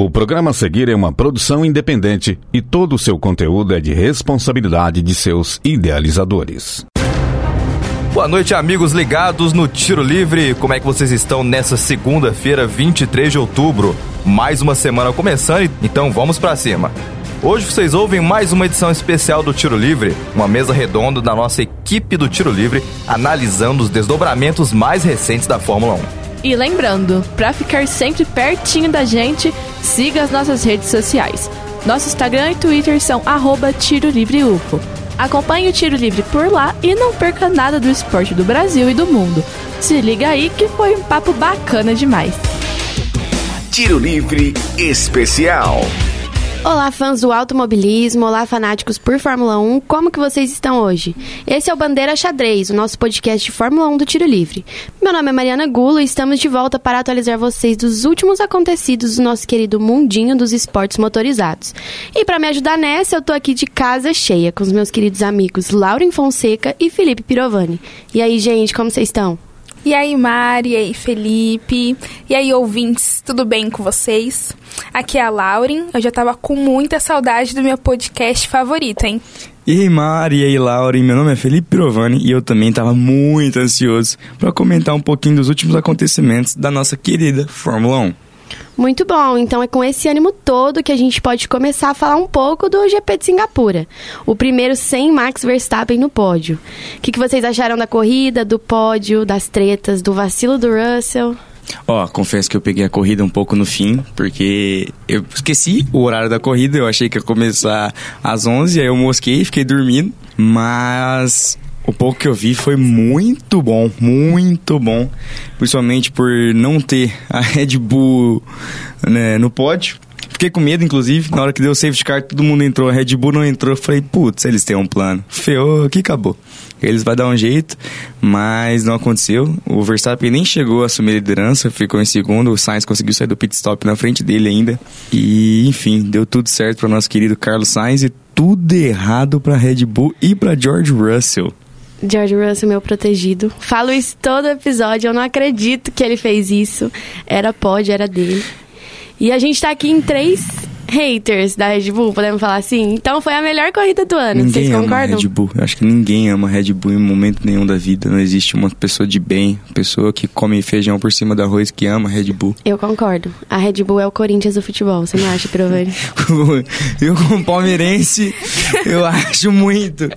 O programa a seguir é uma produção independente e todo o seu conteúdo é de responsabilidade de seus idealizadores. Boa noite, amigos ligados no Tiro Livre. Como é que vocês estão nessa segunda-feira, 23 de outubro? Mais uma semana começando, então vamos para cima. Hoje vocês ouvem mais uma edição especial do Tiro Livre, uma mesa redonda da nossa equipe do Tiro Livre, analisando os desdobramentos mais recentes da Fórmula 1. E lembrando, para ficar sempre pertinho da gente, siga as nossas redes sociais. Nosso Instagram e Twitter são arroba Tiro Livre UFO. Acompanhe o Tiro Livre por lá e não perca nada do esporte do Brasil e do mundo. Se liga aí que foi um papo bacana demais. Tiro Livre Especial. Olá, fãs do automobilismo, olá, fanáticos por Fórmula 1, como que vocês estão hoje? Esse é o Bandeira Xadrez, o nosso podcast de Fórmula 1 do Tiro Livre. Meu nome é Mariana Gulo e estamos de volta para atualizar vocês dos últimos acontecidos do nosso querido mundinho dos esportes motorizados. E para me ajudar nessa, eu tô aqui de casa cheia com os meus queridos amigos Lauren Fonseca e Felipe Pirovani. E aí, gente, como vocês estão? E aí, Mari, e aí, Felipe, e aí, ouvintes, tudo bem com vocês? Aqui é a Lauren, eu já tava com muita saudade do meu podcast favorito, hein? E aí, Mari, e aí, Lauren, meu nome é Felipe Pirovani e eu também tava muito ansioso para comentar um pouquinho dos últimos acontecimentos da nossa querida Fórmula 1. Muito bom, então é com esse ânimo todo que a gente pode começar a falar um pouco do GP de Singapura. O primeiro sem Max Verstappen no pódio. O que, que vocês acharam da corrida, do pódio, das tretas, do vacilo do Russell? Ó, confesso que eu peguei a corrida um pouco no fim, porque eu esqueci o horário da corrida, eu achei que ia começar às 11, aí eu mosquei, fiquei dormindo, mas o pouco que eu vi foi muito bom, muito bom. Principalmente por não ter a Red Bull né, no pódio. Fiquei com medo, inclusive, na hora que deu o safety car, todo mundo entrou, a Red Bull não entrou. Eu falei, putz, eles têm um plano. Feou, aqui acabou. Eles vão dar um jeito, mas não aconteceu. O Verstappen nem chegou a assumir a liderança, ficou em segundo. O Sainz conseguiu sair do pit stop na frente dele ainda. E, enfim, deu tudo certo para o nosso querido Carlos Sainz e tudo errado para Red Bull e para George Russell. George Russell, meu protegido. Falo isso todo episódio, eu não acredito que ele fez isso. Era pode, era dele. E a gente tá aqui em três haters da Red Bull, podemos falar assim? Então foi a melhor corrida do ano, ninguém vocês concordam? Ama Red Bull. Eu acho que ninguém ama Red Bull em momento nenhum da vida. Não existe uma pessoa de bem, pessoa que come feijão por cima do arroz que ama Red Bull. Eu concordo. A Red Bull é o Corinthians do futebol, você não acha, Pirovani? eu como palmeirense, eu acho muito.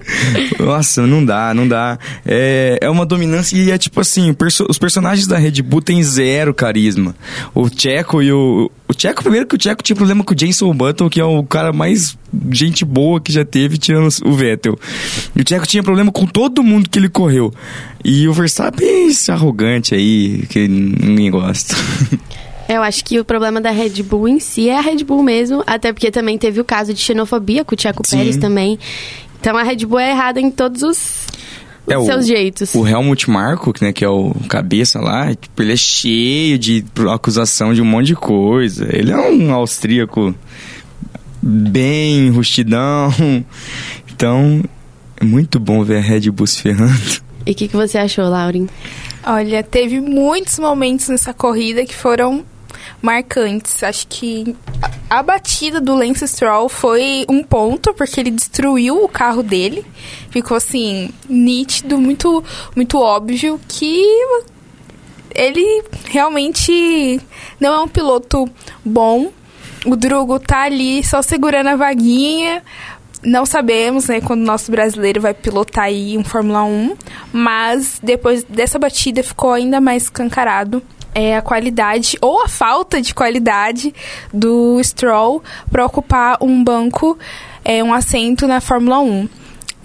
Nossa, não dá, não dá. É, é uma dominância e é tipo assim, perso os personagens da Red Bull têm zero carisma. O Checo e o... O Checo, primeiro que o Checo tinha problema com o Jason Button, que é o cara mais gente boa que já teve, tirando o Vettel. E o Checo tinha problema com todo mundo que ele correu. E o Verstappen, esse arrogante aí, que ninguém gosta. Eu acho que o problema da Red Bull em si é a Red Bull mesmo, até porque também teve o caso de xenofobia com o Checo Sim. Pérez também. Então a Red Bull é errada em todos os é, os seus o, jeitos. O Helmut Marko, né, que é o cabeça lá, tipo, ele é cheio de acusação de um monte de coisa. Ele é um austríaco bem rustidão. Então, é muito bom ver a Red Bull se ferrando. E o que, que você achou, Lauren? Olha, teve muitos momentos nessa corrida que foram marcantes. Acho que a, batida do Lance Stroll foi um ponto, porque ele destruiu o carro dele. Ficou assim, nítido, muito, muito óbvio que ele realmente não é um piloto bom. O Drugo tá ali só segurando a vaguinha. Não sabemos, né, quando o nosso brasileiro vai pilotar aí um Fórmula 1, mas depois dessa batida ficou ainda mais escancarado é a qualidade ou a falta de qualidade do Stroll para ocupar um banco, é, um assento na Fórmula 1.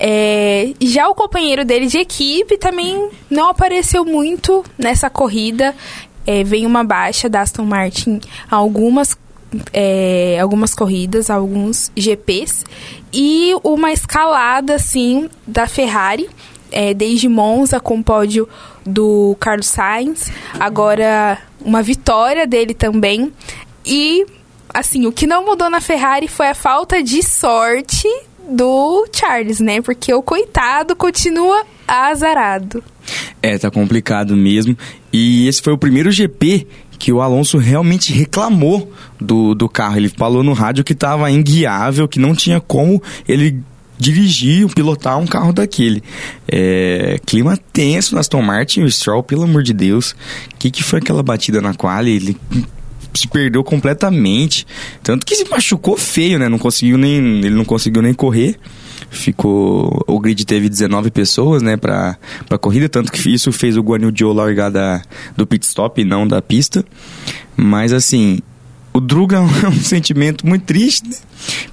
É, já o companheiro dele de equipe também não apareceu muito nessa corrida. É, vem uma baixa da Aston Martin algumas é, algumas corridas, alguns GPs e uma escalada assim da Ferrari é, desde Monza com pódio do Carlos Sainz, agora uma vitória dele também. E, assim, o que não mudou na Ferrari foi a falta de sorte do Charles, né? Porque o coitado continua azarado. É, tá complicado mesmo. E esse foi o primeiro GP que o Alonso realmente reclamou do, do carro. Ele falou no rádio que estava inguiável, que não tinha como ele dirigir, pilotar um carro daquele. É, clima tenso na Aston Martin, o Stroll, pelo amor de Deus. O que, que foi aquela batida na quali? Ele se perdeu completamente. Tanto que se machucou feio, né? Não conseguiu nem, ele não conseguiu nem correr. Ficou. O grid teve 19 pessoas, né, pra, pra corrida. Tanto que isso fez o Guanyu Zhou largar da, do pit stop e não da pista. Mas assim, o Druga é um sentimento muito triste, né?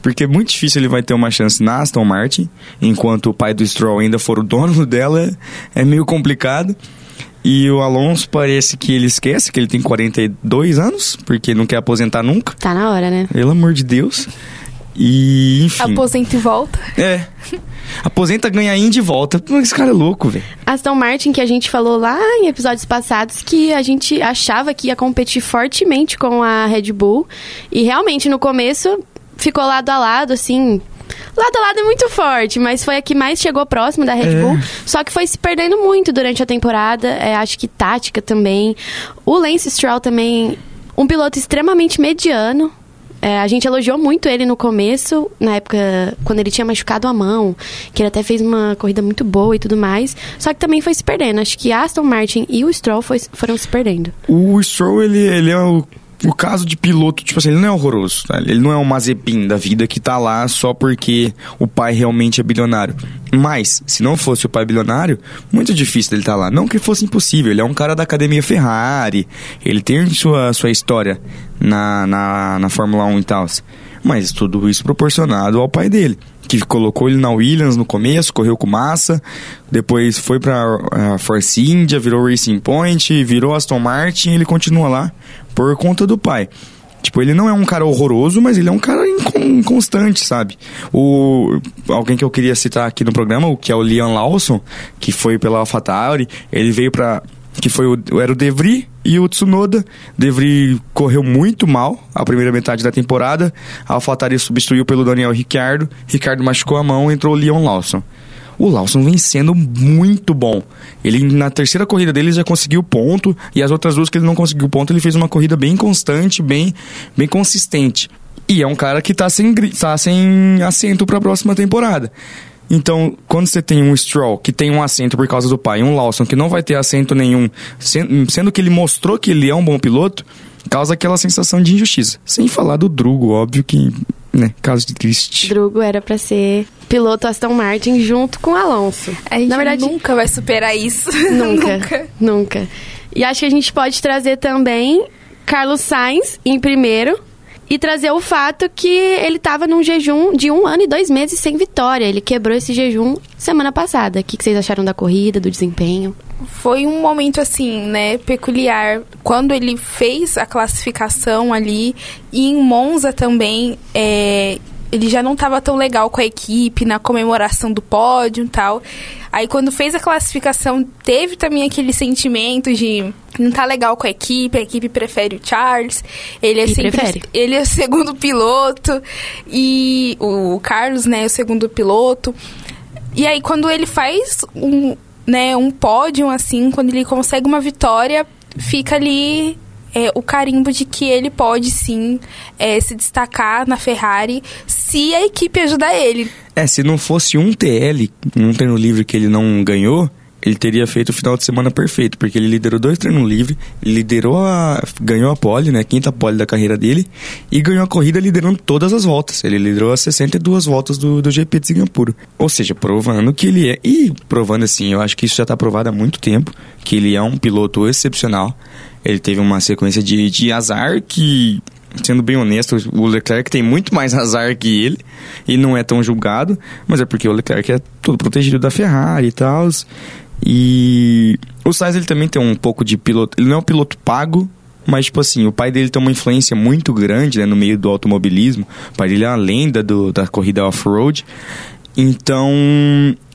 Porque é muito difícil ele vai ter uma chance na Aston Martin, enquanto o pai do Stroll ainda for o dono dela, é meio complicado. E o Alonso parece que ele esquece que ele tem 42 anos, porque não quer aposentar nunca. Tá na hora, né? Pelo amor de Deus. E, enfim. Aposenta e volta. É. Aposenta, ganha Indy e volta. Esse cara é louco, velho. Aston Martin, que a gente falou lá em episódios passados, que a gente achava que ia competir fortemente com a Red Bull. E realmente, no começo, ficou lado a lado, assim. Lado a lado é muito forte, mas foi a que mais chegou próximo da Red É. Bull. Só que foi se perdendo muito durante a temporada. É, acho que tática também. O Lance Stroll também, um piloto extremamente mediano. É, a gente elogiou muito ele no começo, na época quando ele tinha machucado a mão, que ele até fez uma corrida muito boa e tudo mais. Só que também foi se perdendo. Acho que Aston Martin e o Stroll foi- foram se perdendo. O Stroll, ele, ele é o, o caso de piloto, tipo assim, ele não é horroroso, tá? Ele não é um Mazepin da vida que tá lá só porque o pai realmente é bilionário. Mas, se não fosse o pai bilionário, muito difícil dele estar lá. Não que fosse impossível, ele é um cara da academia Ferrari, ele tem sua, sua história na, na, na Fórmula 1 e tal. Mas tudo isso proporcionado ao pai dele, que colocou ele na Williams no começo, correu com massa, depois foi pra uh, Force India, virou Racing Point, virou Aston Martin, ele continua lá por conta do pai. Tipo, ele não é um cara horroroso, mas ele é um cara incon- inconstante, sabe? O, alguém que eu queria citar aqui no programa, o que é o Liam Lawson, que foi pela AlphaTauri, ele veio pra... que foi o, era o De Vries e o Tsunoda. De Vries correu muito mal a primeira metade da temporada, a AlphaTauri substituiu pelo Daniel Ricciardo, Ricciardo machucou a mão, entrou o Leon Lawson. O Lawson vem sendo muito bom. Ele, na terceira corrida dele, já conseguiu ponto. E as outras duas que ele não conseguiu ponto, ele fez uma corrida bem constante, bem, bem consistente. E é um cara que tá sem, tá sem assento para a próxima temporada. Então, quando você tem um Stroll que tem um assento por causa do pai e um Lawson que não vai ter assento nenhum, sen- sendo que ele mostrou que ele é um bom piloto, causa aquela sensação de injustiça. Sem falar do Drugo, óbvio que, né, caso de triste. Drugo era pra ser piloto Aston Martin junto com o Alonso. A gente Na verdade, nunca vai superar isso. Nunca, nunca. nunca. E acho que a gente pode trazer também Carlos Sainz em primeiro e trazer o fato que ele estava num jejum de um ano e dois meses sem vitória. Ele quebrou esse jejum semana passada. O que que vocês acharam da corrida, do desempenho? Foi um momento assim, né, peculiar. Quando ele fez a classificação ali e em Monza também, é, ele já não estava tão legal com a equipe na comemoração do pódio e tal. Aí quando fez a classificação, teve também aquele sentimento de não tá legal com a equipe, a equipe prefere o Charles. Ele é E sempre prefere. ele é o segundo piloto e o Carlos, né, é o segundo piloto. E aí quando ele faz um, né, um pódio assim, quando ele consegue uma vitória, fica ali é, o carimbo de que ele pode sim é, se destacar na Ferrari se a equipe ajudar ele. É, se não fosse um TL, um treino livre que ele não ganhou, ele teria feito o final de semana perfeito, porque ele liderou dois treinos livres, liderou a. ganhou a pole, né? Quinta pole da carreira dele, e ganhou a corrida liderando todas as voltas. Ele liderou as 62 voltas do, do GP de Singapura. Ou seja, provando que ele é. E provando assim, eu acho que isso já está provado há muito tempo, que ele é um piloto excepcional. Ele teve uma sequência de, de azar que sendo bem honesto, o Leclerc tem muito mais azar que ele e não é tão julgado, mas é porque o Leclerc é todo protegido da Ferrari e tal. E o Sainz ele também tem um pouco de piloto, ele não é um piloto pago, mas tipo assim, o pai dele tem uma influência muito grande, né, no meio do automobilismo. O pai dele é uma lenda do, da corrida off-road. Então,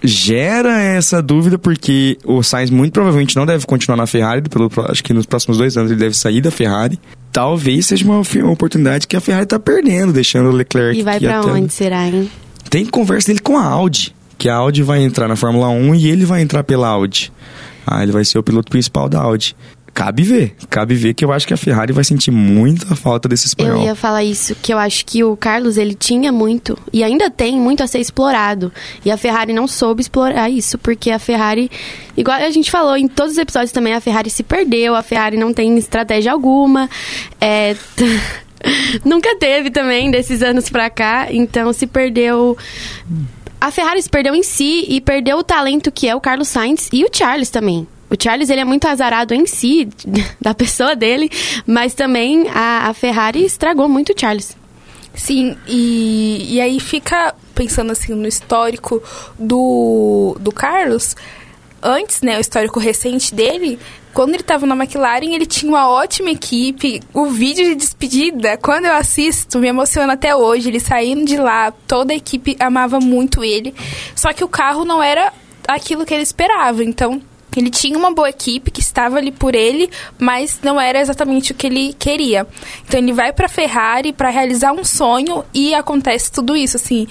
gera essa dúvida porque o Sainz muito provavelmente não deve continuar na Ferrari, pelo, acho que nos próximos dois anos ele deve sair da Ferrari. Talvez seja uma, uma oportunidade que a Ferrari está perdendo, deixando o Leclerc. E vai até- onde será, hein? Tem conversa dele com a Audi, que a Audi vai entrar na Fórmula 1 e ele vai entrar pela Audi. Ah, ele vai ser o piloto principal da Audi. Cabe ver. Cabe ver que eu acho que a Ferrari vai sentir muita falta desse espanhol. Eu ia falar isso, que eu acho que o Carlos, ele tinha muito, e ainda tem muito a ser explorado. E a Ferrari não soube explorar isso, porque a Ferrari, igual a gente falou em todos os episódios também, a Ferrari se perdeu, a Ferrari não tem estratégia alguma. É... Nunca teve também desses anos pra cá, então se perdeu. A Ferrari se perdeu em si e perdeu o talento que é o Carlos Sainz e o Charles também. O Charles ele é muito azarado em si, da pessoa dele, mas também a, a Ferrari estragou muito o Charles. Sim, e, e aí fica pensando assim no histórico do, do Carlos, antes, né, o histórico recente dele, quando ele estava na McLaren, ele tinha uma ótima equipe. O vídeo de despedida, quando eu assisto, me emociona até hoje. Ele saindo de lá, toda a equipe amava muito ele. Só que o carro não era aquilo que ele esperava. Então, ele tinha uma boa equipe que estava ali por ele, mas não era exatamente o que ele queria. Então ele vai para Ferrari para realizar um sonho e acontece tudo isso assim,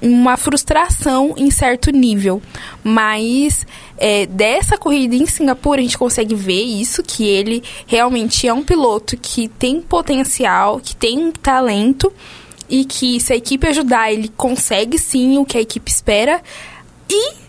uma frustração em certo nível. Mas é, dessa corrida em Singapura a gente consegue ver isso, que ele realmente é um piloto que tem potencial, que tem talento e que se a equipe ajudar, ele consegue sim o que a equipe espera. E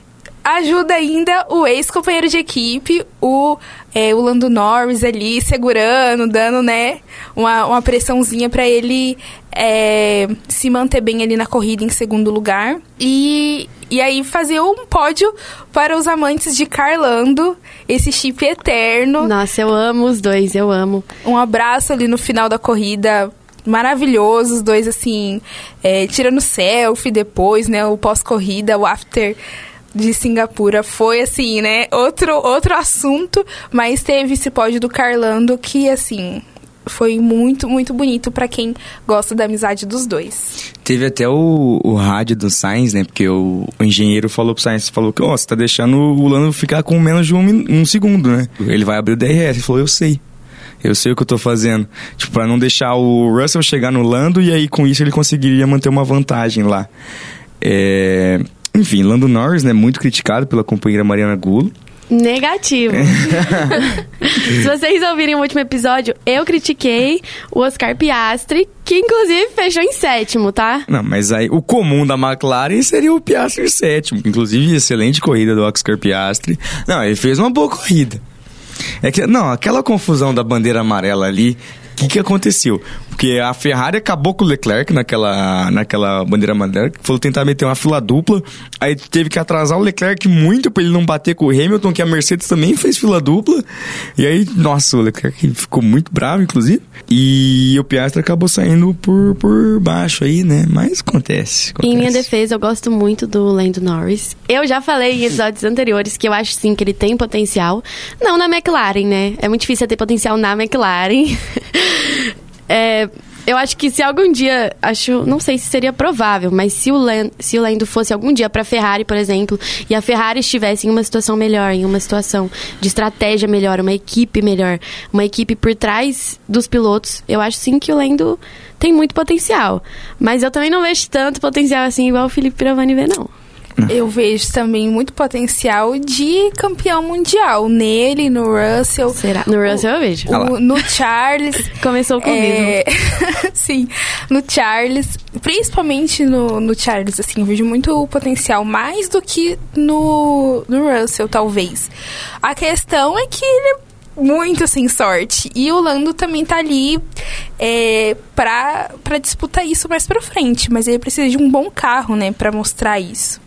ajuda ainda o ex-companheiro de equipe, o, é, o Lando Norris ali, segurando, dando, né, uma, uma pressãozinha para ele é, se manter bem ali na corrida em segundo lugar. E, e aí fazer um pódio para os amantes de Carlando, esse chip eterno. Nossa, eu amo os dois, eu amo. Um abraço ali no final da corrida maravilhoso, os dois assim, é, tirando selfie depois, né? O pós-corrida, o after de Singapura foi assim, né? Outro, outro assunto, mas teve esse pódio do Carlando que, assim, foi muito, muito bonito para quem gosta da amizade dos dois. Teve até o, o rádio do Sainz, né? Porque o, o engenheiro falou pro Sainz, falou que, ó, oh, você tá deixando o Lando ficar com menos de um, um segundo, né? Ele vai abrir o DRS. Ele falou, eu sei. Eu sei o que eu tô fazendo. Tipo, pra não deixar o Russell chegar no Lando e aí com isso ele conseguiria manter uma vantagem lá. É... Enfim, Lando Norris, né? Muito criticado pela companheira Mariana Gulo. Negativo. Se vocês ouvirem o último episódio, eu critiquei o Oscar Piastri, que inclusive fechou em sétimo, tá? Não, mas aí o comum da McLaren seria o Piastri em sétimo. Inclusive, excelente corrida do Oscar Piastri. Não, ele fez uma boa corrida. É que, não, aquela confusão da bandeira amarela ali, o que, que aconteceu? Porque a Ferrari acabou com o Leclerc naquela, naquela bandeira amarela, falou tentar meter uma fila dupla, aí teve que atrasar o Leclerc muito para ele não bater com o Hamilton, que a Mercedes também fez fila dupla, e aí, nossa, o Leclerc ficou muito bravo, inclusive, e o Piastri acabou saindo por, por baixo aí, né, mas acontece, acontece. Em minha defesa, eu gosto muito do Lando Norris. Eu já falei em episódios anteriores que eu acho sim que ele tem potencial, não na McLaren, né, é muito difícil ter potencial na McLaren, É, eu acho que se algum dia, acho, não sei se seria provável, mas se o, Lando, se o Lando fosse algum dia para Ferrari, por exemplo, e a Ferrari estivesse em uma situação melhor, em uma situação de estratégia melhor, uma equipe melhor, uma equipe por trás dos pilotos, eu acho sim que o Lando tem muito potencial. Mas eu também não vejo tanto potencial assim igual o Felipe Pirovani vê, não. Eu vejo também muito potencial de campeão mundial nele, no Russell. Será? No Russell eu vejo. O, no Charles. Começou com é... Sim, no Charles. Principalmente no, no Charles, assim, eu vejo muito potencial, mais do que no, no Russell, talvez. A questão é que ele é muito sem sorte. E o Lando também tá ali é, pra, pra disputar isso mais pra frente. Mas ele precisa de um bom carro, né, pra mostrar isso.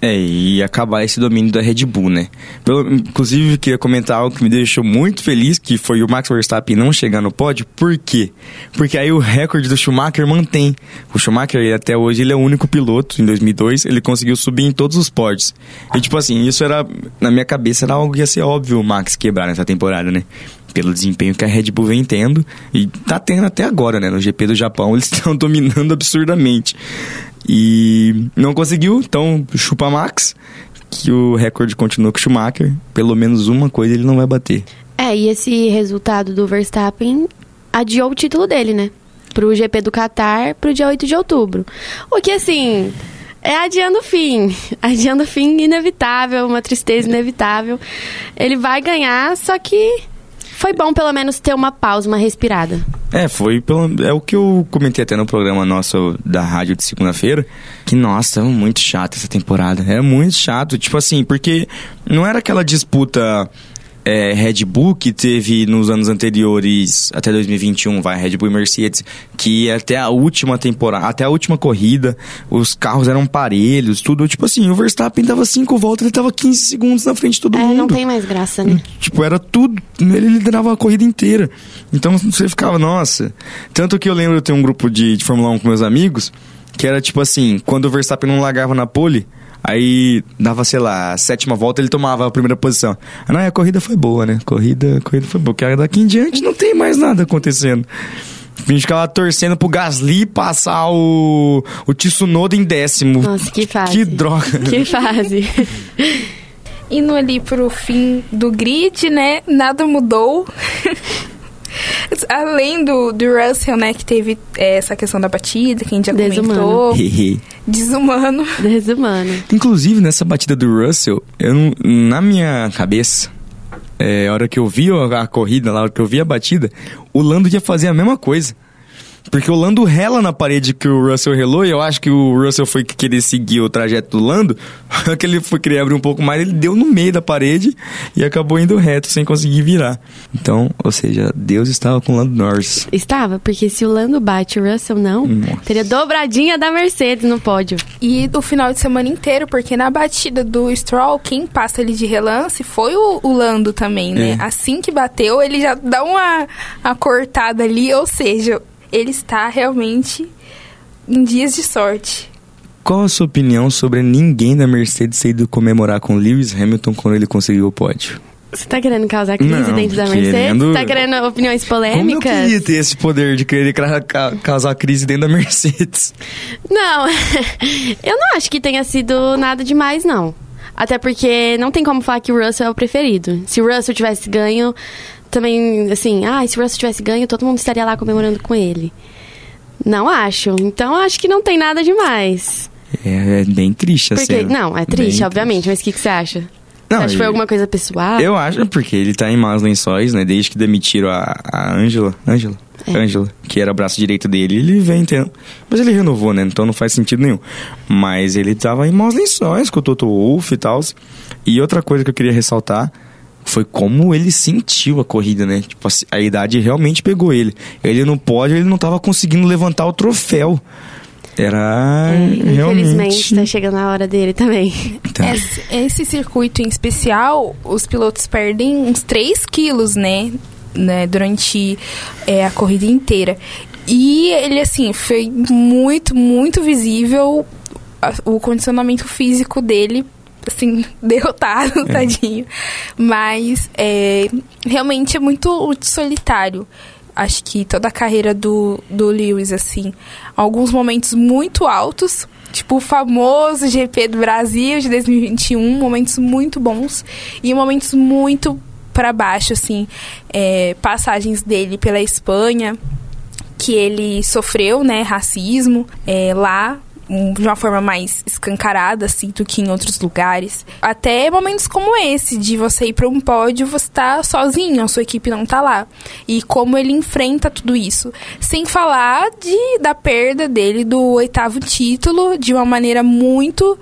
É, e acabar esse domínio da Red Bull, né? Pelo, inclusive, queria comentar algo que me deixou muito feliz, que foi o Max Verstappen não chegar no pódio. Por quê? Porque aí o recorde do Schumacher mantém. O Schumacher, até hoje, ele é o único piloto, em 2002, ele conseguiu subir em todos os pódios. E, tipo assim, isso era, na minha cabeça, era algo que ia ser óbvio o Max quebrar nessa temporada, né? pelo desempenho que a Red Bull vem tendo e tá tendo até agora, né? No GP do Japão eles estão dominando absurdamente. E não conseguiu, então chupa Max, que o recorde continua com o Schumacher. Pelo menos uma coisa ele não vai bater. É, e esse resultado do Verstappen adiou o título dele, né? Pro GP do Qatar, pro dia 8 de outubro. O que, assim, é adiando o fim. Adiando o fim inevitável, uma tristeza inevitável. Ele vai ganhar, só que Foi bom pelo menos ter uma pausa, uma respirada. É, foi pelo, é o que eu comentei até no programa nosso da rádio de segunda-feira, que nossa, é muito chato essa temporada. É muito chato, tipo assim, porque não era aquela disputa é, Red Bull que teve nos anos anteriores, até 2021, vai, Red Bull e Mercedes, que até a última temporada, até a última corrida, os carros eram parelhos, tudo, tipo assim, o Verstappen dava 5 voltas, ele tava 15 segundos na frente de todo é, mundo. não tem mais graça, né? Tipo, era tudo. Ele liderava a corrida inteira. Então você ficava, nossa. Tanto que eu lembro, eu tenho um grupo de, de Fórmula 1 com meus amigos, que era tipo assim, quando o Verstappen não largava na pole, aí dava, sei lá, a sétima volta ele tomava a primeira posição. Ah, não, a corrida foi boa, né? Corrida, corrida foi boa. Porque daqui em diante não tem mais nada acontecendo. A gente ficava torcendo pro Gasly passar o, o Tsunoda em décimo. Nossa, que fase. Que droga. Que fase. Indo ali pro fim do grid, né? Nada mudou. Além do, do Russell, né? Que teve é, essa questão da batida, que a gente já Desumano. comentou. Desumano. Desumano. Inclusive, nessa batida do Russell, eu não- na minha cabeça, é, a hora que eu vi a, a corrida, lá, a hora que eu vi a batida, o Lando ia fazer a mesma coisa. Porque o Lando rela na parede que o Russell relou, e eu acho que o Russell foi querer seguir o trajeto do Lando. Que ele foi querer abrir um pouco mais, ele deu no meio da parede e acabou indo reto sem conseguir virar. Então, ou seja, Deus estava com o Lando Norris. Estava, porque se o Lando bate e o Russell não, Nossa. teria dobradinha da Mercedes no pódio. E o final de semana inteiro, porque na batida do Stroll, quem passa ele de relance foi o, o Lando também, né? É. Assim que bateu, ele já dá uma, uma cortada ali, ou seja, ele está realmente em dias de sorte. Qual a sua opinião sobre ninguém da Mercedes ter ido comemorar com Lewis Hamilton quando ele conseguiu o pódio? Você tá querendo causar crise Não, dentro da querendo- Mercedes? Tá querendo opiniões Como eu polêmicas? queria ter esse poder de querer ca- ca- causar crise dentro da Mercedes? Não, eu não acho que tenha sido nada demais, não. Até porque não tem como falar que o Russell é o preferido. Se o Russell tivesse ganho, também, assim, ah, se o Russell tivesse ganho, todo mundo estaria lá comemorando com ele. Não acho. Então acho que não tem nada demais. É, é bem triste assim. Porque, não, é triste, obviamente, mas o que, que você acha? Não, você acha que foi alguma coisa pessoal? Eu acho, porque ele tá em maus lençóis, né? Desde que demitiram a, a Angela. Angela? É. Angela, que era o braço direito dele, ele vem tendo. Mas ele renovou, né? Então não faz sentido nenhum. Mas ele tava em maus lençóis com o Toto Wolff e tal. E outra coisa que eu queria ressaltar foi como ele sentiu a corrida, né? Tipo, a idade realmente pegou ele. Ele no pódio, ele não tava conseguindo levantar o troféu. Era É, Infelizmente, realmente. tá chegando a hora dele também. Tá. Esse, esse circuito em especial, os pilotos perdem uns 3 quilos, né? né durante é, a corrida inteira. E ele, assim, foi muito, muito visível o condicionamento físico dele, assim, derrotado, tadinho. Mas é, realmente é muito solitário. Acho que toda a carreira do, do Lewis, assim, alguns momentos muito altos, tipo o famoso GP do Brasil de 2021, momentos muito bons e momentos muito para baixo, assim, é, passagens dele pela Espanha, que ele sofreu, né, racismo é, lá de uma forma mais escancarada, assim, do que em outros lugares. Até momentos como esse, de você ir para um pódio, você tá sozinho, a sua equipe não tá lá. E como ele enfrenta tudo isso. Sem falar de, da perda dele do oitavo título, de uma maneira muito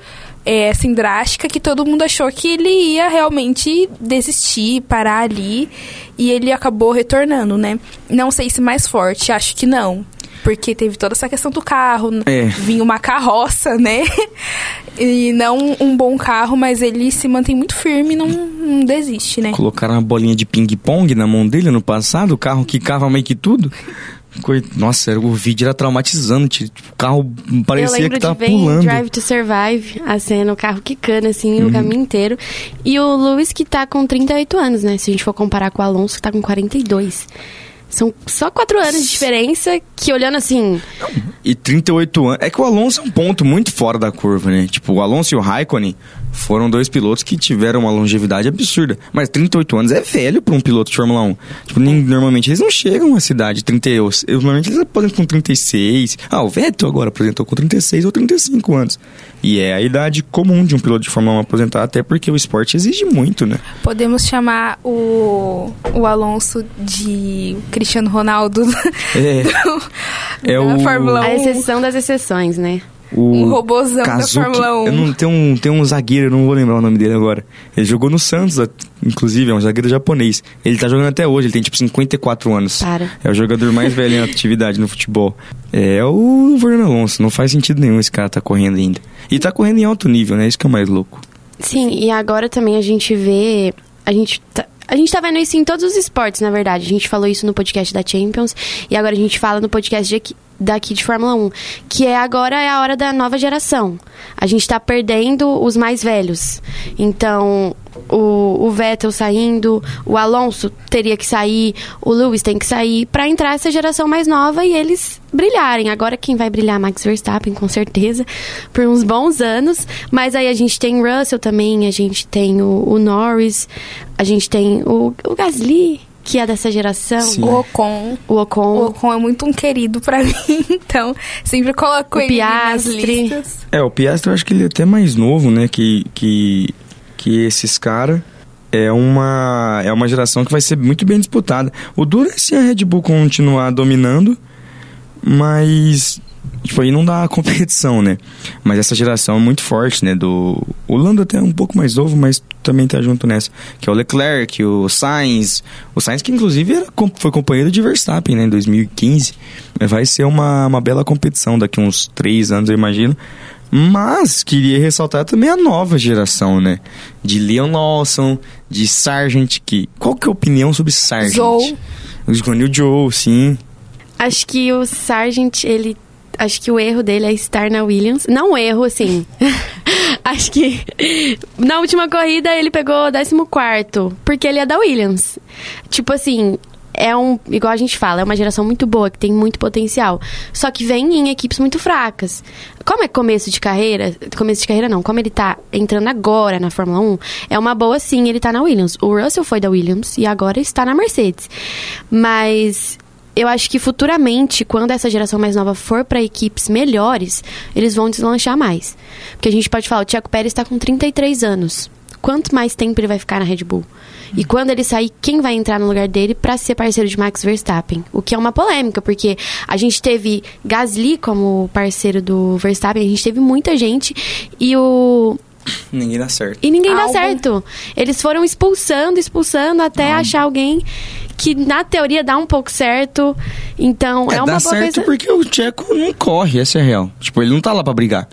é, assim, drástica, que todo mundo achou que ele ia realmente desistir, parar ali, e ele acabou retornando, né? Não sei se mais forte, acho que não. Porque teve toda essa questão do carro, É. vinha uma carroça, né? E não um bom carro, mas ele se mantém muito firme e não, não desiste, né? Colocaram uma bolinha de ping-pong na mão dele no passado, o carro quicava meio que tudo. Nossa, o vídeo era traumatizante. Tipo, o carro parecia que tava de ver pulando. Drive to Survive, a cena, o carro quicando, assim, Uhum. o caminho inteiro. E o Lewis que tá com 38 anos, né? Se a gente for comparar com o Alonso, que tá com 42. São só 4 anos de diferença, que olhando assim... E 38 anos. É que o Alonso é um ponto muito fora da curva, né? Tipo, o Alonso e o Raikkonen foram dois pilotos que tiveram uma longevidade absurda. Mas 38 anos é velho para um piloto de Fórmula 1. Tipo, nem- normalmente eles não chegam à cidade 30 eu- eu- Normalmente eles aposentam com 36. Ah, o Vettel agora aposentou com 36 ou 35 anos. E é a idade comum de um piloto de Fórmula 1 aposentar, até porque o esporte exige muito, né? Podemos chamar o, o Alonso de Cristiano Ronaldo É, é da o... Fórmula 1. A exceção das exceções, né? O Um robozão Kazuki, da Fórmula 1. Eu não, tem, um, tem um zagueiro, eu não vou lembrar o nome dele agora. Ele jogou no Santos, inclusive, é um zagueiro japonês. Ele tá jogando até hoje, ele tem tipo 54 anos. Para. É o jogador mais velho em atividade no futebol. É o Fernando Alonso, não faz sentido nenhum esse cara tá correndo ainda. E tá correndo em alto nível, né? Isso que é o mais louco. Sim, e agora também a gente vê. A gente tá, a gente tá vendo isso em todos os esportes, na verdade. A gente falou isso no podcast da Champions e agora a gente fala no podcast de aqui- daqui de Fórmula 1, que é agora é a hora da nova geração. A gente tá perdendo os mais velhos. Então, o, o Vettel saindo, o Alonso teria que sair, o Lewis tem que sair pra entrar essa geração mais nova e eles brilharem. Agora quem vai brilhar Max Verstappen, com certeza, por uns bons anos. Mas aí a gente tem Russell também, a gente tem o, o Norris, a gente tem o, o Gasly, que é dessa geração. Sim. O Ocon. O Ocon. O Ocon é muito um querido pra mim, então sempre coloco O ele nas Piastri. listas. É, o Piastri eu acho que ele é até mais novo, né? Que, que, que esses caras. É uma, é uma geração que vai ser muito bem disputada. O duro é se a Red Bull continuar dominando, mas tipo, aí não dá competição, né? Mas essa geração é muito forte, né? Do, o Lando até é um pouco mais novo, mas também tá junto nessa. Que é o Leclerc, o Sainz. O Sainz que inclusive era, foi companheiro de Verstappen, né? Em 2015. Vai ser uma, uma bela competição daqui uns três anos, eu imagino. Mas queria ressaltar também a nova geração, né? De Leon Lawson, de Sargent, que... Qual que é a opinião sobre Sargent? Joe. O Joe, sim. Acho que o Sargent, ele. Acho que o erro dele é estar na Williams. Não erro, assim. acho que na última corrida ele pegou 14, porque ele é da Williams. Tipo assim, é um. Igual a gente fala, é uma geração muito boa, que tem muito potencial. Só que vem em equipes muito fracas. Como é começo de carreira. Começo de carreira não, como ele tá entrando agora na Fórmula 1, é uma boa sim ele tá na Williams. O Russell foi da Williams e agora está na Mercedes. Mas eu acho que futuramente, quando essa geração mais nova for para equipes melhores, eles vão deslanchar mais. Porque a gente pode falar, o Tiago Pérez está com 33 anos. Quanto mais tempo ele vai ficar na Red Bull? E quando ele sair, quem vai entrar no lugar dele para ser parceiro de Max Verstappen? O que é uma polêmica, porque a gente teve Gasly como parceiro do Verstappen, a gente teve muita gente e o Ninguém dá certo. e ninguém dá certo. Eles foram expulsando, expulsando até achar alguém que na teoria dá um pouco certo. Então é, É, uma dá boa certo coisa. porque o Tcheco não corre, essa é a real. Tipo, ele não tá lá pra brigar.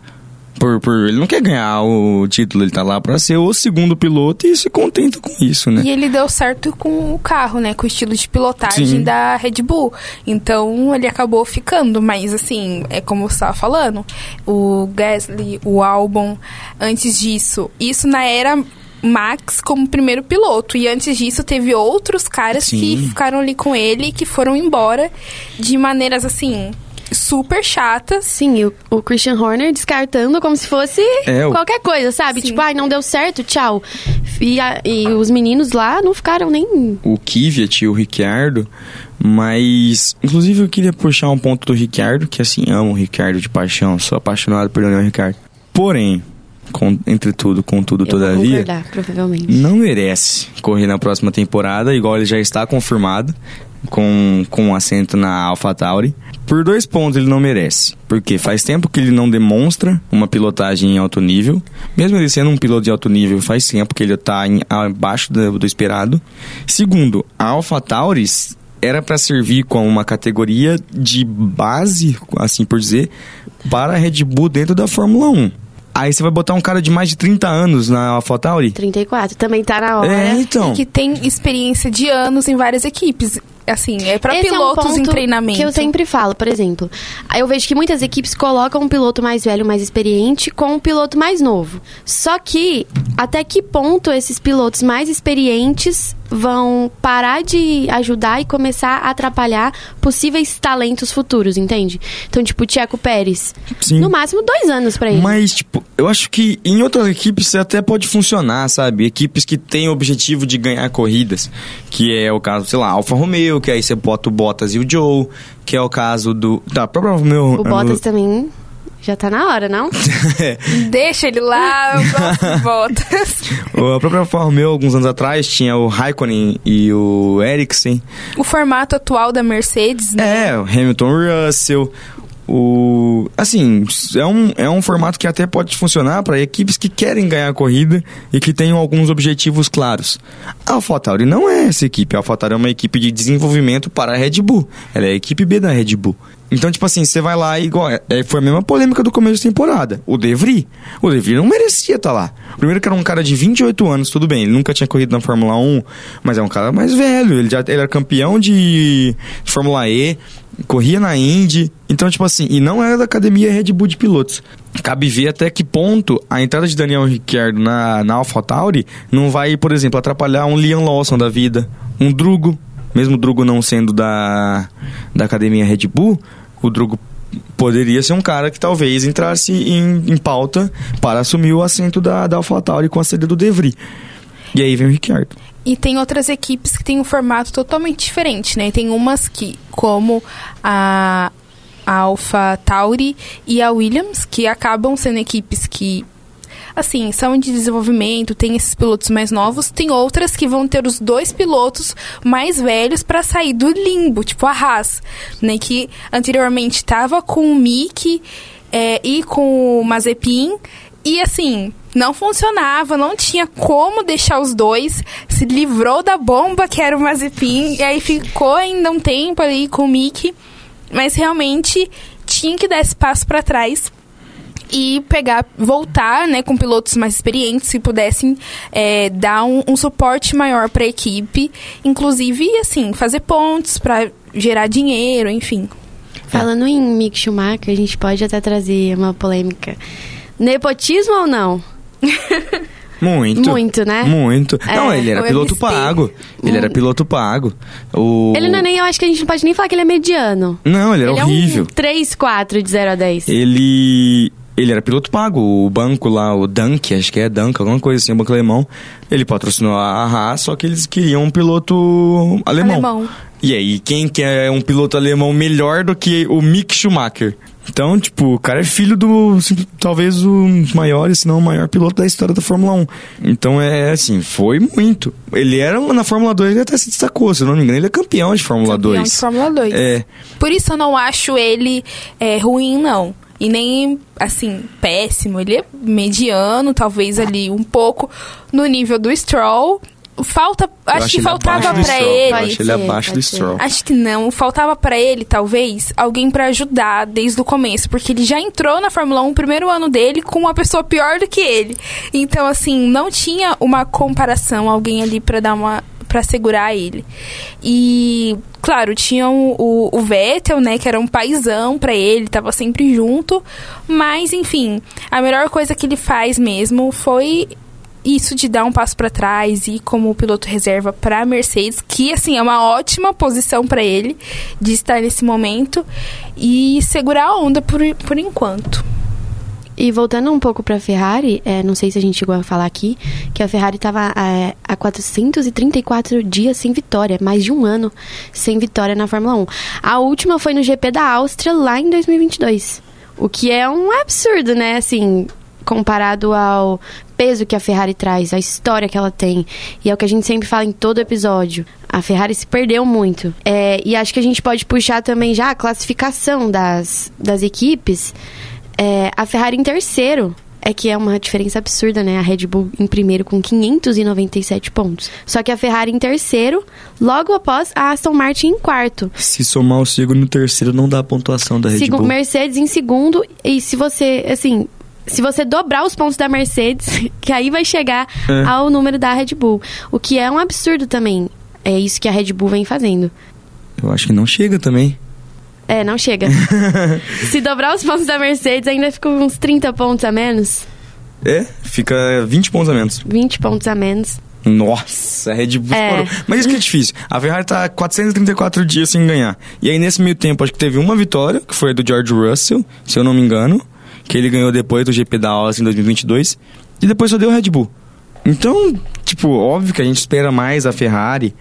Por, por, ele não quer ganhar o título, ele tá lá pra ser o segundo piloto e se contenta com isso, né? E ele deu certo com o carro, né? Com o estilo de pilotagem Sim. da Red Bull. Então ele acabou ficando. Mas assim, é como você estava falando, o Gasly, o Albon, antes disso, isso na era Max como primeiro piloto. E antes disso teve outros caras Sim. que ficaram ali com ele que foram embora de maneiras assim. Super chatas. Sim, e o, o Christian Horner descartando como se fosse É, o- qualquer coisa, sabe? Sim. Tipo, ai, não deu certo, tchau. E, a- e os meninos lá não ficaram nem. o Kvyat e o Ricciardo, mas inclusive eu queria puxar um ponto do Ricciardo, que assim, amo o Ricciardo de paixão, sou apaixonado por Daniel Ricciardo. Porém, com, entretudo, contudo, Eu vou todavia, provavelmente. não merece correr na próxima temporada, igual ele já está confirmado, com, com um assento na AlphaTauri. Por dois pontos ele não merece. Porque faz tempo que ele não demonstra uma pilotagem em alto nível. Mesmo ele sendo um piloto de alto nível, faz tempo que ele está abaixo do, do esperado. Segundo, a AlphaTauri era para servir como uma categoria de base, assim por dizer, para a Red Bull dentro da Fórmula 1. Aí você vai botar um cara de mais de 30 anos na AlphaTauri? 34, também tá na hora. É, então. Que tem experiência de anos em várias equipes. Assim, é pra Esse pilotos é um ponto em treinamento. Que eu sempre falo, por exemplo. Eu vejo que muitas equipes colocam um piloto mais velho, mais experiente, com um piloto mais novo. Só que, até que ponto esses pilotos mais experientes vão parar de ajudar e começar a atrapalhar possíveis talentos futuros, entende? Então, tipo, o Tcheco Pérez. Sim. No máximo dois anos pra ele. Mas, tipo, eu acho que em outras equipes você até pode funcionar, sabe? Equipes que têm o objetivo de ganhar corridas. Que é o caso, sei lá, Alfa Romeo, que aí você bota o Bottas e o Joe. Que é o caso do. Da própria Alfa Romeo. O Bottas também já tá na hora, não? Deixa ele lá, eu gosto de Bottas. A própria Alfa Romeo, alguns anos atrás, tinha o Raikkonen e o Ericsson. O formato atual da Mercedes, né? É, o Hamilton Russell. O, assim, é um, é um formato que até pode funcionar para equipes que querem ganhar a corrida e que tenham alguns objetivos claros. A AlphaTauri não é essa equipe. A AlphaTauri é uma equipe de desenvolvimento para a Red Bull. Ela é a equipe B da Red Bull. Então, tipo assim, você vai lá e igual. é, foi a mesma polêmica do começo da temporada. O De Vries. O De Vries não merecia estar lá. Primeiro que era um cara de 28 anos, tudo bem. Ele nunca tinha corrido na Fórmula 1, mas é um cara mais velho. Ele já ele era campeão de Fórmula E, corria na Indy. Então, tipo assim, e não era da academia Red Bull de pilotos. Cabe ver até que ponto a entrada de Daniel Ricciardo na, na AlphaTauri não vai, por exemplo, atrapalhar um Liam Lawson da vida, um Drugo, mesmo o Drugo não sendo da, da academia Red Bull, o Drugo poderia ser um cara que talvez entrasse em, em pauta para assumir o assento da, da AlphaTauri com a saída do De Vries. E aí vem o Ricciardo. E tem outras equipes que têm um formato totalmente diferente, né? Tem umas que, como a, Alpha Tauri e a Williams, que acabam sendo equipes que, assim, são de desenvolvimento, tem esses pilotos mais novos. Tem outras que vão ter os dois pilotos mais velhos para sair do limbo, tipo a Haas, né? Que anteriormente estava com o Mick é, e com o Mazepin. E assim, não funcionava, não tinha como deixar os dois. Se livrou da bomba que era o Mazepin. E aí ficou ainda um tempo ali com o Mickey. Mas realmente tinha que dar esse passo para trás e pegar, voltar, né, com pilotos mais experientes que pudessem é, dar um, um suporte maior para a equipe, inclusive assim fazer pontos para gerar dinheiro, enfim. Falando em Mick Schumacher, a gente pode até trazer uma polêmica. Nepotismo ou não? Muito. Muito, né? Muito. É, não, ele era piloto pago. Ele era piloto pago. O... Ele não é nem, eu acho que a gente não pode nem falar que ele é mediano. Não, ele era ele horrível. é um 3, 4 de 0 a 10. Ele. Ele era piloto pago, o banco lá, o Dunk, acho que é Dunk, alguma coisa assim, o banco alemão. Ele patrocinou a Haas, só que eles queriam um piloto alemão. Alemão. E aí, quem quer um piloto alemão melhor do que o Mick Schumacher? Então, tipo, o cara é filho do, talvez, um dos maiores, se não o maior piloto da história da Fórmula 1. Então, é assim, foi muito. Ele era, na Fórmula 2, ele até se destacou, se eu não me engano, ele é campeão de Fórmula Campeão 2. de Fórmula 2. É, Por isso eu não acho ele é, ruim, não. E nem, assim, péssimo. Ele é mediano, talvez ali um pouco no nível do Stroll. Falta, acho que faltava Eu ele. Acho ele abaixo do. Stroll. Acho que não. Faltava pra ele, talvez, alguém pra ajudar desde o começo. Porque ele já entrou na Fórmula 1 no primeiro ano dele com uma pessoa pior do que ele. Então, assim, não tinha uma comparação, alguém ali pra dar uma. pra segurar ele. E, claro, tinha o, o, o Vettel, né, que era um paizão pra ele, tava sempre junto. Mas, enfim, a melhor coisa que ele faz mesmo foi isso de dar um passo pra trás e como piloto reserva pra Mercedes, que assim é uma ótima posição pra ele de estar nesse momento e segurar a onda por, por enquanto. E voltando um pouco pra Ferrari, é, não sei se a gente chegou a falar aqui, que a Ferrari estava é, há 434 dias sem vitória, mais de um ano sem vitória na Fórmula 1. A última foi no GP da Áustria, lá em 2022. O que é um absurdo, né? Assim, comparado ao peso que a Ferrari traz, a história que ela tem. E é o que a gente sempre fala em todo episódio. A Ferrari se perdeu muito. É, e acho que a gente pode puxar também já a classificação das, das equipes. É, a Ferrari em terceiro. É que é uma diferença absurda, né? A Red Bull em primeiro com 597 pontos. Só que a Ferrari em terceiro, logo após a Aston Martin em quarto. Se somar o segundo e o terceiro, não dá a pontuação da Red Segu- Bull. Mercedes em segundo. E se você, assim, se você dobrar os pontos da Mercedes, que aí vai chegar É. ao número da Red Bull. O que é um absurdo também. É isso que a Red Bull vem fazendo. Eu acho que não chega também. É, não chega. Se dobrar os pontos da Mercedes, ainda fica uns 30 pontos a menos. É, fica 20 pontos a menos. 20 pontos a menos. Nossa, a Red Bull É. Mas isso que é difícil. A Ferrari tá 434 dias sem ganhar. E aí, nesse meio tempo, acho que teve uma vitória, que foi a do George Russell, se eu não me engano. Que ele ganhou depois do GP da Austin em 2022. E depois só deu a Red Bull. Então, tipo, óbvio que a gente espera mais a Ferrari.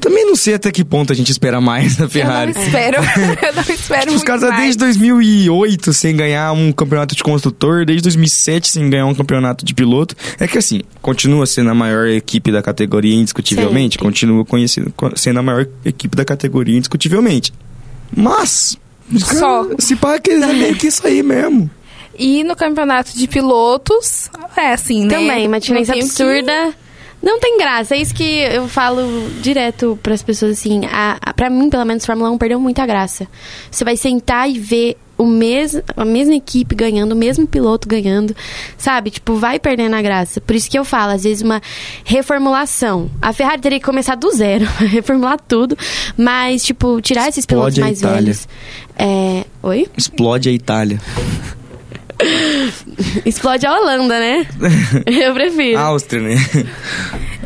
Também não sei até que ponto a gente espera mais a Ferrari. Eu não espero. eu não espero Tipo, os caras mais. desde 2008 sem ganhar um campeonato de construtor, desde 2007 sem ganhar um campeonato de piloto. É que assim, continua sendo a maior equipe da categoria indiscutivelmente, Sempre. continua conhecido, sendo a maior equipe da categoria indiscutivelmente. Mas, Só. se pá que é meio que isso aí mesmo. E no campeonato de pilotos, é assim, né? Também, uma diferença tenho que- absurda. Não tem graça. É isso que eu falo direto pras pessoas, assim. A, a, pra mim, pelo menos, Fórmula 1 perdeu muita graça. Você vai sentar e ver o mes, a mesma equipe ganhando, o mesmo piloto ganhando, sabe? Tipo, vai perdendo a graça. Por isso que eu falo, às vezes, uma reformulação. A Ferrari teria que começar do zero, reformular tudo. Mas, tipo, tirar esses pilotos Explode a mais Itália. velhos. É... Oi? Explode a Itália. Explode a Holanda, né? eu prefiro. Áustria, né?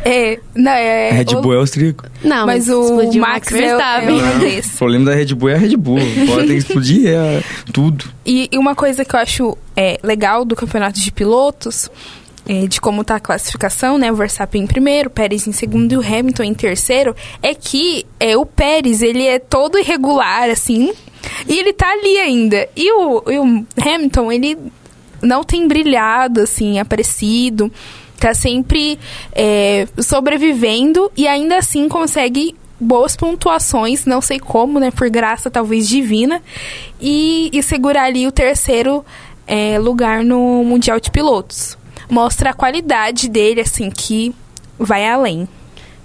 É, não, é. Red o- Bull é austríaco. Não, Mas o explodiu Max, é, é Verstappen. holandês. O problema da Red Bull é a Red Bull. Pode ter que explodir é tudo. E, e uma coisa que eu acho é, legal do campeonato de pilotos, é, de como tá a classificação, né? O Verstappen em primeiro, o Pérez em segundo e o Hamilton em terceiro, é que é, o Pérez, ele é todo irregular, assim, e ele tá ali ainda. E o, e o Hamilton, ele não tem brilhado, assim, aparecido, tá sempre é, sobrevivendo e ainda assim consegue boas pontuações, não sei como, né? Por graça talvez divina, e, e segurar ali o terceiro é, lugar no Mundial de Pilotos. Mostra a qualidade dele, assim, que vai além.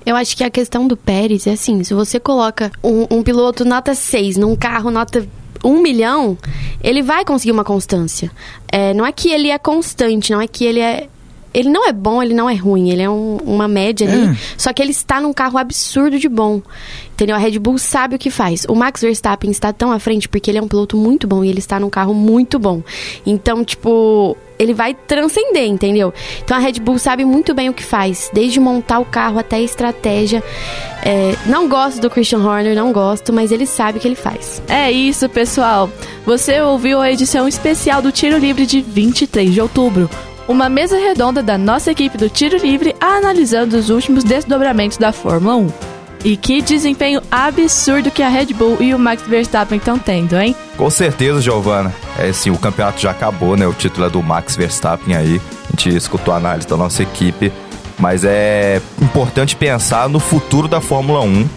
Eu acho que a questão do Pérez é assim, se você coloca um, um piloto nota 6 num carro nota 1 milhão, ele vai conseguir uma constância. É, não é que ele é constante, não é que ele é... Ele não é bom, ele não é ruim, ele é um- uma média ali. É. Só que ele está num carro absurdo de bom. Entendeu? A Red Bull sabe o que faz. O Max Verstappen está tão à frente porque ele é um piloto muito bom e ele está num carro muito bom. Então, tipo, ele vai transcender, entendeu? Então a Red Bull sabe muito bem o que faz, desde montar o carro até a estratégia. É, não gosto do Christian Horner, não gosto, mas ele sabe o que ele faz. É isso, pessoal. Você ouviu a edição especial do Tiro Livre de 23 de outubro. Uma mesa redonda da nossa equipe do Tiro Livre analisando os últimos desdobramentos da Fórmula 1. E que desempenho absurdo que a Red Bull e o Max Verstappen estão tendo, hein? Com certeza, Giovana. É assim, o campeonato já acabou, né? O título é do Max Verstappen aí. A gente escutou a análise da nossa equipe. Mas é importante pensar no futuro da Fórmula 1.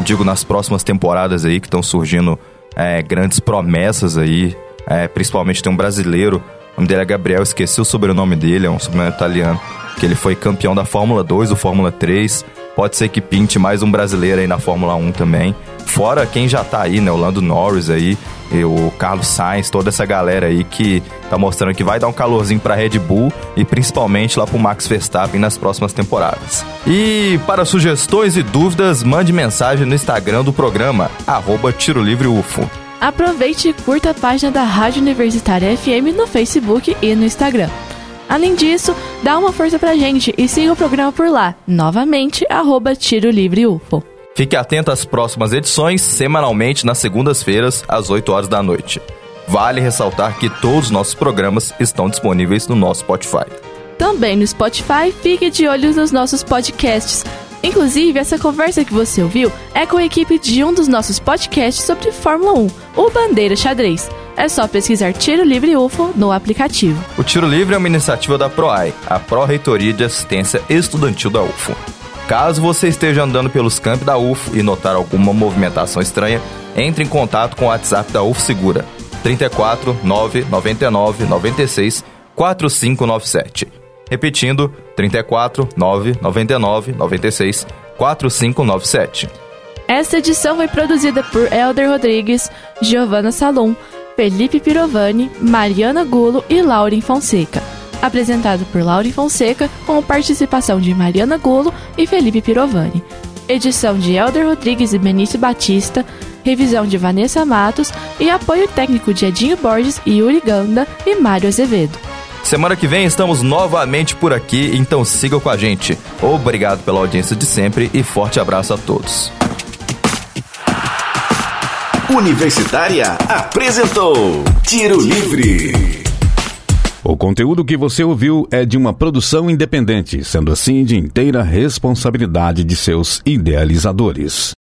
Digo, nas próximas temporadas aí que estão surgindo é, grandes promessas aí. É, principalmente tem um brasileiro, o nome dele é Gabriel, esqueci o sobrenome dele, é um sobrenome italiano. Que ele foi campeão da Fórmula 2, do Fórmula 3. Pode ser que pinte mais um brasileiro aí na Fórmula 1 também. Fora quem já tá aí, né? O Lando Norris aí, o Carlos Sainz, toda essa galera aí que tá mostrando que vai dar um calorzinho pra Red Bull e principalmente lá pro Max Verstappen nas próximas temporadas. E para sugestões e dúvidas, mande mensagem no Instagram do programa, arroba Tiro Livre UFO. Aproveite e curta a página da Rádio Universitária FM no Facebook e no Instagram. Além disso, dá uma força pra gente e siga o programa por lá, novamente, arroba Tiro Livre UFO. Fique atento às próximas edições, semanalmente nas segundas-feiras, às 8 horas da noite. Vale ressaltar que todos os nossos programas estão disponíveis no nosso Spotify. Também no Spotify, fique de olho nos nossos podcasts. Inclusive, essa conversa que você ouviu é com a equipe de um dos nossos podcasts sobre Fórmula 1, o Bandeira Xadrez. É só pesquisar Tiro Livre UFO no aplicativo. O Tiro Livre é uma iniciativa da PROAI, a Pró-Reitoria de Assistência Estudantil da UFO. Caso você esteja andando pelos campos da UFO e notar alguma movimentação estranha, entre em contato com o WhatsApp da UFO Segura, 34 999 96 4597. Repetindo, 34 999 96 4597. Esta edição foi produzida por Elder Rodrigues, Giovanna Salom, Felipe Pirovani, Mariana Gulo e Lauren Fonseca. Apresentado por Lauren Fonseca, com participação de Mariana Gulo e Felipe Pirovani. edição de Elder Rodrigues e Benício Batista, revisão de Vanessa Matos e apoio técnico de Edinho Borges, Yuri Ganda e Mário Azevedo. Semana que vem estamos novamente por aqui, então sigam com a gente. Obrigado pela audiência de sempre e forte abraço a todos. Universitária apresentou Tiro Livre. O conteúdo que você ouviu é de uma produção independente, sendo assim de inteira responsabilidade de seus idealizadores.